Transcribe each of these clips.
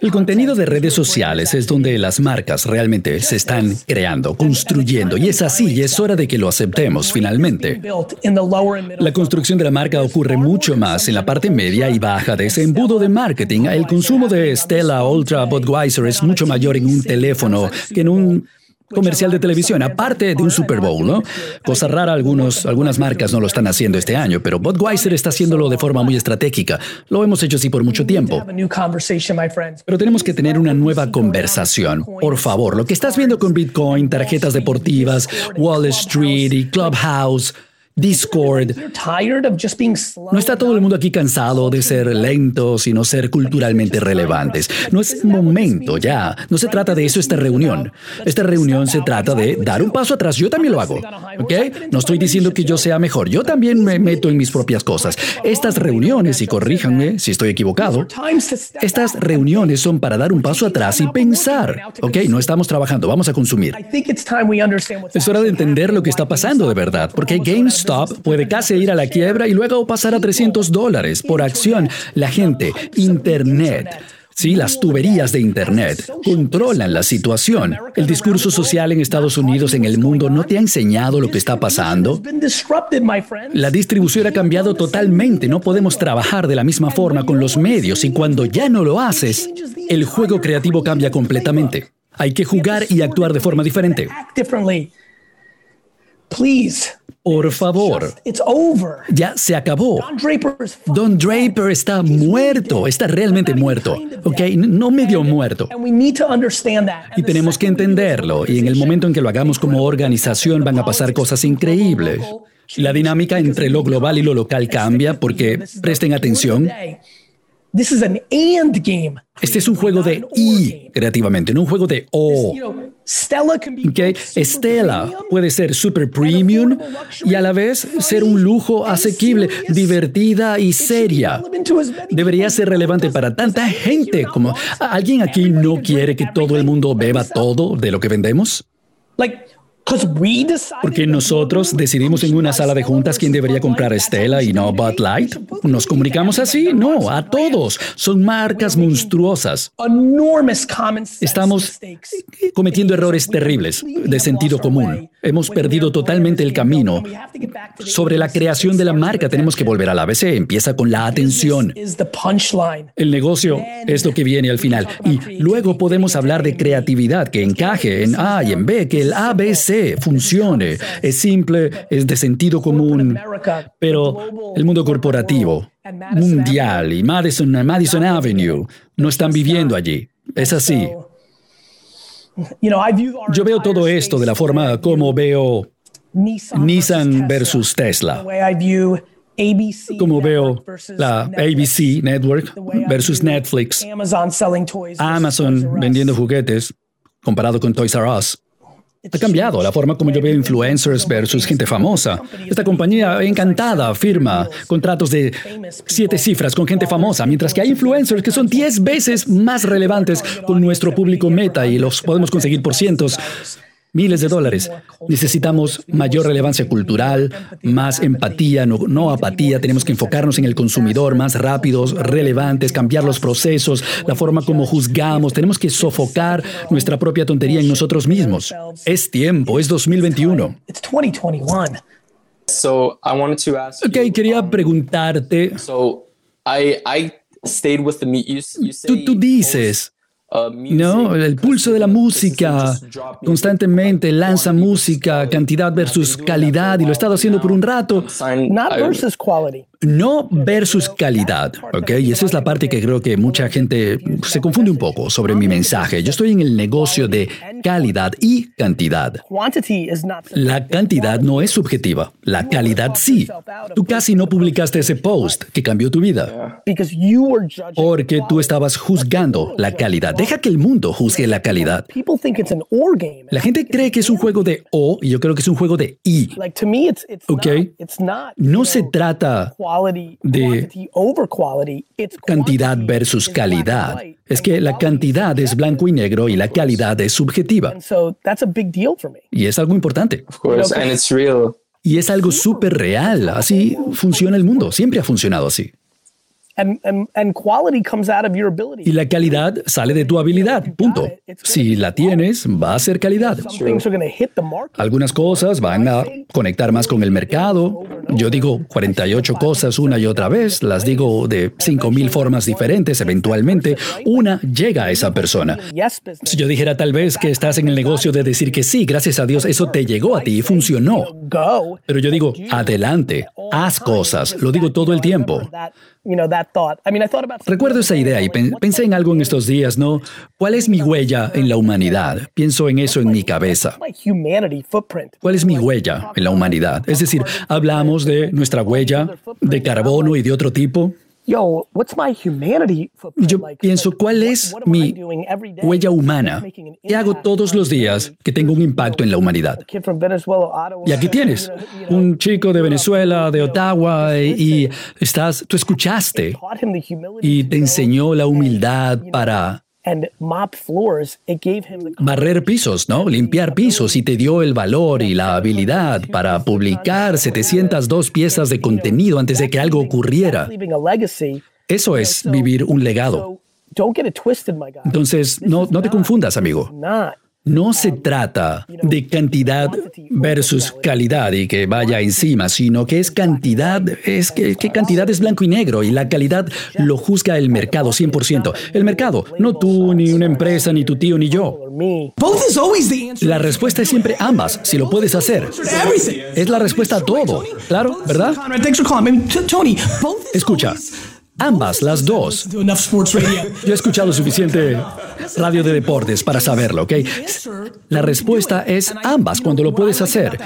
El contenido de redes sociales es donde las marcas realmente se están creando, construyendo, y es así, y es hora de que lo aceptemos finalmente. La construcción de la marca ocurre mucho más en la parte media y baja de ese embudo de marketing. El consumo de Stella Ultra Budweiser es mucho mayor en un teléfono que en un comercial de televisión, aparte de un Super Bowl, ¿no? Cosa rara, algunos, algunas marcas no lo están haciendo este año, pero Budweiser está haciéndolo de forma muy estratégica. Lo hemos hecho así por mucho tiempo. Pero tenemos que tener una nueva conversación. Por favor, lo que estás viendo con Bitcoin, tarjetas deportivas, Wall Street y Clubhouse, Discord. No está todo el mundo aquí cansado de ser lentos y no ser culturalmente relevantes. No es momento ya. No se trata de eso esta reunión. Esta reunión se trata de dar un paso atrás. Yo también lo hago. ¿Ok? No estoy diciendo que yo sea mejor. Yo también me meto en mis propias cosas. Estas reuniones, y corríjanme si estoy equivocado, estas reuniones son para dar un paso atrás y pensar. ¿Ok? No estamos trabajando. Vamos a consumir. Es hora de entender lo que está pasando de verdad. Porque Games Stop puede casi ir a la quiebra y luego pasar a 300 dólares por acción. La gente, Internet. Sí, las tuberías de Internet controlan la situación. El discurso social en Estados Unidos, en el mundo, no te ha enseñado lo que está pasando. La distribución ha cambiado totalmente. No podemos trabajar de la misma forma con los medios y cuando ya no lo haces, el juego creativo cambia completamente. Hay que jugar y actuar de forma diferente. Por favor. Ya se acabó. Don Draper está muerto, está realmente muerto. ¿Ok? No medio muerto. Y tenemos que entenderlo. Y en el momento en que lo hagamos como organización van a pasar cosas increíbles. La dinámica entre lo global y lo local cambia porque, presten atención, este es un juego de I creativamente, no un juego de O. Okay. Stella puede ser super premium y a la vez ser un lujo asequible, divertida y seria. Debería ser relevante para tanta gente como alguien aquí no quiere que todo el mundo beba todo de lo que vendemos. Porque nosotros decidimos en una sala de juntas quién debería comprar Stella y no Bud Light. ¿Nos comunicamos así? No, a todos. Son marcas monstruosas. Estamos cometiendo errores terribles de sentido común. Hemos perdido totalmente el camino. Sobre la creación de la marca tenemos que volver al ABC. Empieza con la atención. El negocio es lo que viene al final. Y luego podemos hablar de creatividad que encaje en A y en B, que el ABC funcione. Es simple, es de sentido común, pero el mundo corporativo, mundial y Madison, Madison Avenue no están viviendo allí. Es así. Yo veo todo esto de la forma como veo Nissan versus Tesla. Como veo la ABC Network versus Netflix. Amazon vendiendo juguetes comparado con Toys R Us. Ha cambiado la forma como yo veo influencers versus gente famosa. Esta compañía encantada firma contratos de siete cifras con gente famosa, mientras que hay influencers que son diez veces más relevantes con nuestro público meta y los podemos conseguir por cientos miles de dólares. Necesitamos mayor relevancia cultural, más empatía, no, apatía. Tenemos que enfocarnos en el consumidor, más rápidos, relevantes, cambiar los procesos, la forma como juzgamos. Tenemos que sofocar nuestra propia tontería en nosotros mismos. Es tiempo, es 2021. Ok, quería preguntarte. tú dices Uh, no, el pulso de la música constantemente lanza música, cantidad versus calidad, y lo he estado haciendo por un rato. No versus calidad, ¿ok? Y esa es la parte que creo que mucha gente se confunde un poco sobre mi mensaje. Yo estoy en el negocio de calidad y cantidad. La cantidad no es subjetiva, la calidad sí. Tú casi no publicaste ese post que cambió tu vida. Porque tú estabas juzgando la calidad. Deja que el mundo juzgue la calidad. La gente cree que es un juego de O y yo creo que es un juego de I. ¿Ok? No se trata de cantidad versus calidad. Es que la cantidad es blanco y negro y la calidad es subjetiva. Y es algo importante. Y es algo súper real. Así funciona el mundo. Siempre ha funcionado así. Y la calidad sale de tu habilidad, punto. Si la tienes, va a ser calidad. Algunas cosas van a conectar más con el mercado. Yo digo 48 cosas una y otra vez, las digo de 5.000 formas diferentes, eventualmente una llega a esa persona. Si yo dijera tal vez que estás en el negocio de decir que sí, gracias a Dios, eso te llegó a ti y funcionó. Pero yo digo, adelante, haz cosas, lo digo todo el tiempo. Recuerdo esa idea y pensé en algo en estos días, ¿no? ¿Cuál es mi huella en la humanidad? Pienso en eso en mi cabeza. ¿Cuál es mi huella en la humanidad? Es decir, hablamos de nuestra huella de carbono y de otro tipo. Yo pienso, ¿cuál es mi huella humana? ¿Qué hago todos los días que tenga un impacto en la humanidad? Y aquí tienes un chico de Venezuela, de Ottawa, y estás, tú escuchaste y te enseñó la humildad para Barrer pisos, ¿no? Limpiar pisos y te dio el valor y la habilidad para publicar 702 piezas de contenido antes de que algo ocurriera. Eso es vivir un legado. Entonces, no, no te confundas, amigo. No se trata de cantidad versus calidad y que vaya encima, sino que es cantidad, es que, cantidad es blanco y negro y la calidad lo juzga el mercado 100%. El mercado, no tú, ni una empresa, ni tu tío, ni yo. La respuesta es siempre ambas, si lo puedes hacer. Es la respuesta a todo, claro, ¿verdad? Escucha, Ambas, las dos. Yo he escuchado suficiente radio de deportes para saberlo, ¿ok? La respuesta es ambas cuando lo puedes hacer.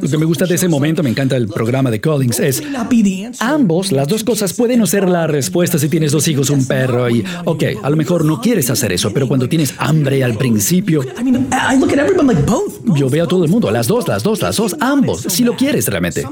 Lo que me gusta de ese momento, me encanta el programa de Collins, es ambos, las dos cosas pueden no ser la respuesta si tienes dos hijos, un perro y, ok, a lo mejor no quieres hacer eso, pero cuando tienes hambre al principio, yo veo a todo el mundo, las dos, las dos, las dos, ambos, si lo quieres realmente.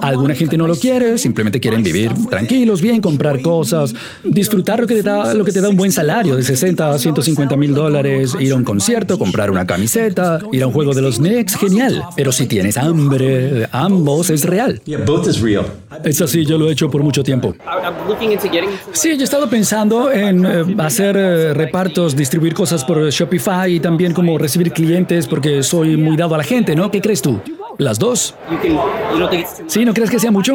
Alguna gente no lo quiere, simplemente quieren vivir tranquilos, bien, comprar cosas, disfrutar lo que te da, lo que te da un buen salario de 60 a 150 mil dólares, ir a un concierto, comprar una camiseta, ir a un juego de los Knicks, genial. Pero si tienes hambre, ambos es real. Es así, yo lo he hecho por mucho tiempo. Sí, yo he estado pensando en eh, hacer eh, repartos, distribuir cosas por Shopify y también como recibir clientes porque soy muy dado a la gente, ¿no? ¿Qué crees tú? Las dos. Sí, ¿no crees que sea mucho?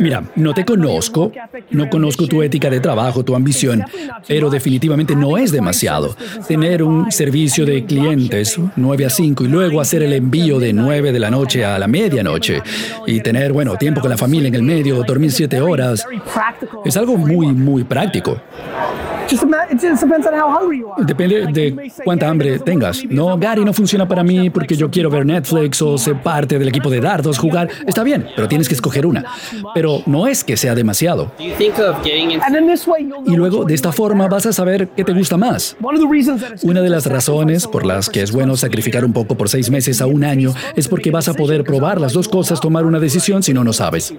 Mira, no te conozco, no conozco tu ética de trabajo, tu ambición, pero definitivamente no es demasiado. Tener un servicio de clientes 9 a 5 y luego hacer el envío de 9 de la noche a la medianoche y tener, bueno, tiempo con la familia en el medio, dormir 7 horas, es algo muy, muy práctico. Depende de cuánta hambre tengas. No, Gary no funciona para mí porque yo quiero ver Netflix o ser parte del equipo de dardos, jugar. Está bien, pero tienes que escoger una. Pero no es que sea demasiado. Y luego, de esta forma, vas a saber qué te gusta más. Una de las razones por las que es bueno sacrificar un poco por seis meses a un año es porque vas a poder probar las dos cosas, tomar una decisión si no, no sabes.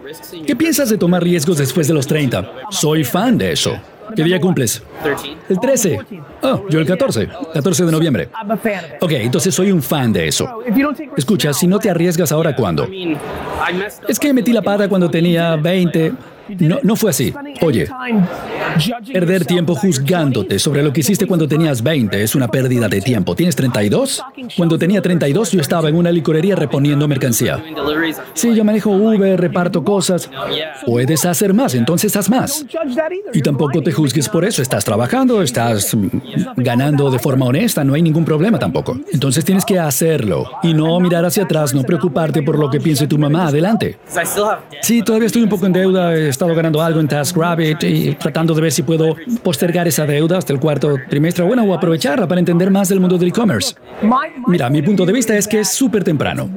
¿Qué piensas de tomar riesgos después de los 30? Soy fan de eso. ¿Qué día cumples? El 13. Oh, yo el 14. 14 de noviembre. Ok, entonces soy un fan de eso. Escucha, si no te arriesgas ahora, ¿cuándo? Es que metí la pata cuando tenía 20. No, no fue así. Oye, perder tiempo juzgándote sobre lo que hiciste cuando tenías 20 es una pérdida de tiempo. ¿Tienes 32? Cuando tenía 32 yo estaba en una licorería reponiendo mercancía. Sí, yo manejo Uber, reparto cosas. Puedes hacer más, entonces haz más. Y tampoco te juzgues por eso. Estás trabajando, estás ganando de forma honesta, no hay ningún problema tampoco. Entonces tienes que hacerlo y no mirar hacia atrás, no preocuparte por lo que piense tu mamá. Adelante. Sí, todavía estoy un poco en deuda estado ganando algo en TaskRabbit y tratando de ver si puedo postergar esa deuda hasta el cuarto trimestre, bueno, o aprovecharla para entender más del mundo del e-commerce. Mira, mi punto de vista es que es súper temprano.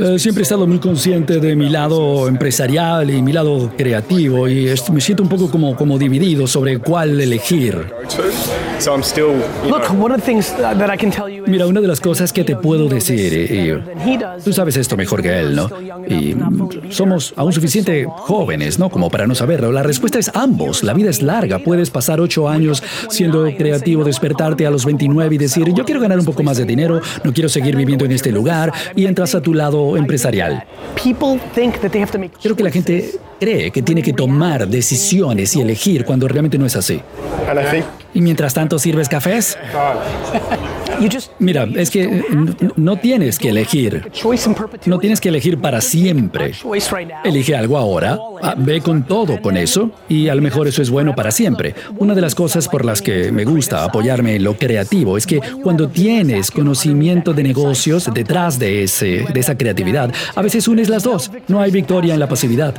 Eh, siempre he estado muy consciente de mi lado empresarial y mi lado creativo y me siento un poco como, como dividido sobre cuál elegir. Mira, una de las cosas que te puedo decir, y, tú sabes esto mejor que él, ¿no? Y somos aún suficiente jóvenes, ¿no? Como para no saberlo. La respuesta es ambos. La vida es larga. Puedes pasar ocho años siendo creativo, despertarte a los 29 y decir, yo quiero ganar un poco más de dinero, no quiero seguir viviendo en este lugar, y entras a tu lado empresarial. Creo que la gente cree que tiene que tomar decisiones y elegir cuando realmente no es así. ¿Y mientras tanto sirves cafés? Mira, es que eh, no tienes que elegir. No tienes que elegir para siempre. Elige algo ahora, ah, ve con todo con eso y a lo mejor eso es bueno para siempre. Una de las cosas por las que me gusta apoyarme en lo creativo es que cuando tienes conocimiento de negocios detrás de, ese, de esa creatividad, a veces unes las dos. No hay victoria en la pasividad.